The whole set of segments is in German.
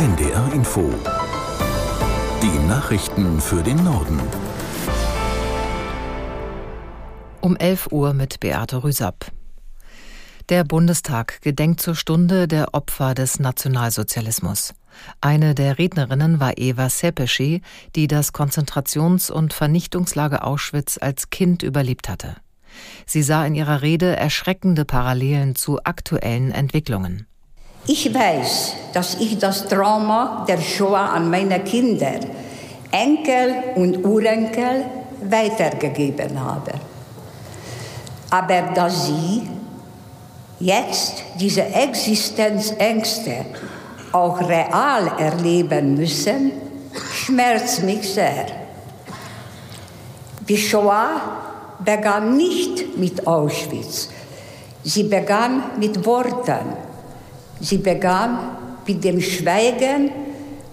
NDR Info. Die Nachrichten für den Norden. Um 11 Uhr mit Beate Rüsapp. Der Bundestag gedenkt zur Stunde der Opfer des Nationalsozialismus. Eine der Rednerinnen war Eva Sepeschi, die das Konzentrations- und Vernichtungslager Auschwitz als Kind überlebt hatte. Sie sah in ihrer Rede erschreckende Parallelen zu aktuellen Entwicklungen. Ich weiß, dass ich das Trauma der Shoah an meine Kinder, Enkel und Urenkel weitergegeben habe. Aber dass sie jetzt diese Existenzängste auch real erleben müssen, schmerzt mich sehr. Die Shoah begann nicht mit Auschwitz. Sie begann mit Worten. Sie begann mit dem Schweigen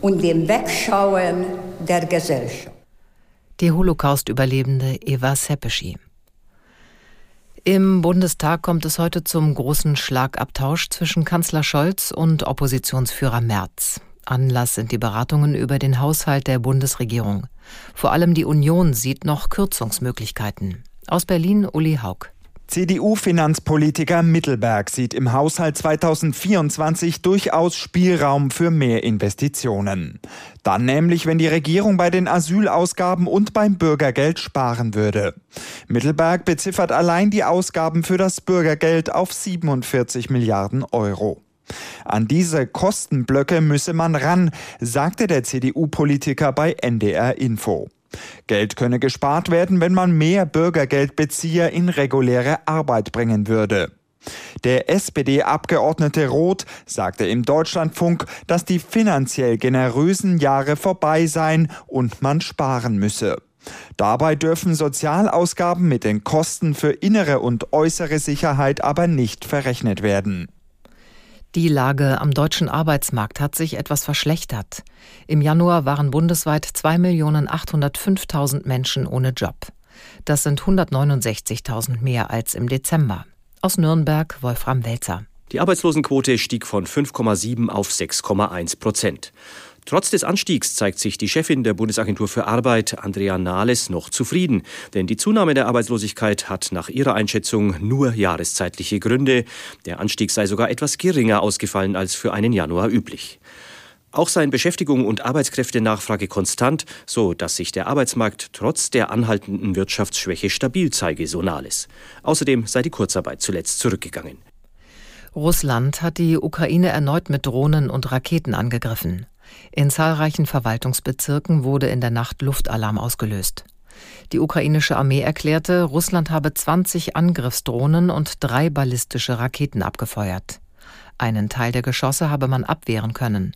und dem Wegschauen der Gesellschaft. Die Holocaust-Überlebende Eva Sepeschi. Im Bundestag kommt es heute zum großen Schlagabtausch zwischen Kanzler Scholz und Oppositionsführer Merz. Anlass sind die Beratungen über den Haushalt der Bundesregierung. Vor allem die Union sieht noch Kürzungsmöglichkeiten. Aus Berlin Uli Haug. CDU-Finanzpolitiker Mittelberg sieht im Haushalt 2024 durchaus Spielraum für mehr Investitionen. Dann nämlich, wenn die Regierung bei den Asylausgaben und beim Bürgergeld sparen würde. Mittelberg beziffert allein die Ausgaben für das Bürgergeld auf 47 Milliarden Euro. An diese Kostenblöcke müsse man ran, sagte der CDU-Politiker bei NDR Info. Geld könne gespart werden, wenn man mehr Bürgergeldbezieher in reguläre Arbeit bringen würde. Der SPD-Abgeordnete Roth sagte im Deutschlandfunk, dass die finanziell generösen Jahre vorbei seien und man sparen müsse. Dabei dürfen Sozialausgaben mit den Kosten für innere und äußere Sicherheit aber nicht verrechnet werden. Die Lage am deutschen Arbeitsmarkt hat sich etwas verschlechtert. Im Januar waren bundesweit 2.805.000 Menschen ohne Job. Das sind 169.000 mehr als im Dezember. Aus Nürnberg Wolfram Welzer. Die Arbeitslosenquote stieg von 5,7 auf 6,1 Prozent. Trotz des Anstiegs zeigt sich die Chefin der Bundesagentur für Arbeit, Andrea Nahles, noch zufrieden. Denn die Zunahme der Arbeitslosigkeit hat nach ihrer Einschätzung nur jahreszeitliche Gründe. Der Anstieg sei sogar etwas geringer ausgefallen als für einen Januar üblich. Auch seien Beschäftigung und Arbeitskräftenachfrage konstant, so dass sich der Arbeitsmarkt trotz der anhaltenden Wirtschaftsschwäche stabil zeige, so Nahles. Außerdem sei die Kurzarbeit zuletzt zurückgegangen. Russland hat die Ukraine erneut mit Drohnen und Raketen angegriffen. In zahlreichen Verwaltungsbezirken wurde in der Nacht Luftalarm ausgelöst. Die ukrainische Armee erklärte, Russland habe 20 Angriffsdrohnen und drei ballistische Raketen abgefeuert. Einen Teil der Geschosse habe man abwehren können.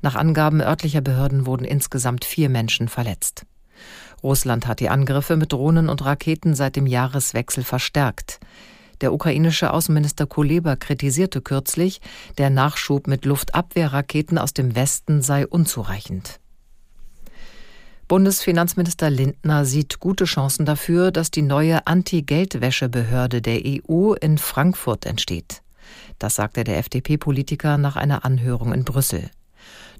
Nach Angaben örtlicher Behörden wurden insgesamt vier Menschen verletzt. Russland hat die Angriffe mit Drohnen und Raketen seit dem Jahreswechsel verstärkt. Der ukrainische Außenminister Kuleba kritisierte kürzlich, der Nachschub mit Luftabwehrraketen aus dem Westen sei unzureichend. Bundesfinanzminister Lindner sieht gute Chancen dafür, dass die neue Anti-Geldwäsche-Behörde der EU in Frankfurt entsteht. Das sagte der FDP-Politiker nach einer Anhörung in Brüssel.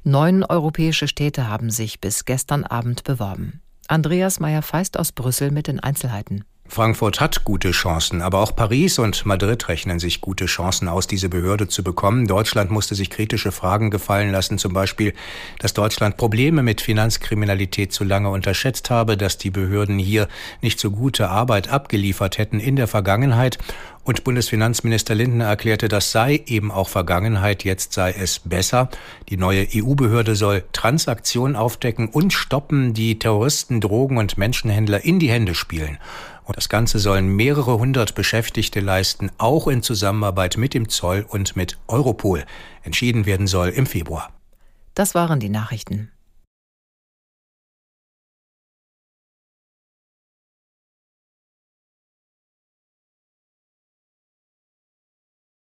Neun europäische Städte haben sich bis gestern Abend beworben. Andreas Meyer-Feist aus Brüssel mit den Einzelheiten. Frankfurt hat gute Chancen, aber auch Paris und Madrid rechnen sich gute Chancen aus, diese Behörde zu bekommen. Deutschland musste sich kritische Fragen gefallen lassen, zum Beispiel, dass Deutschland Probleme mit Finanzkriminalität zu lange unterschätzt habe, dass die Behörden hier nicht so gute Arbeit abgeliefert hätten in der Vergangenheit. Und Bundesfinanzminister Lindner erklärte, das sei eben auch Vergangenheit, jetzt sei es besser. Die neue EU-Behörde soll Transaktionen aufdecken und stoppen, die Terroristen, Drogen und Menschenhändler in die Hände spielen. Und das Ganze sollen mehrere hundert Beschäftigte leisten, auch in Zusammenarbeit mit dem Zoll und mit Europol. Entschieden werden soll im Februar. Das waren die Nachrichten.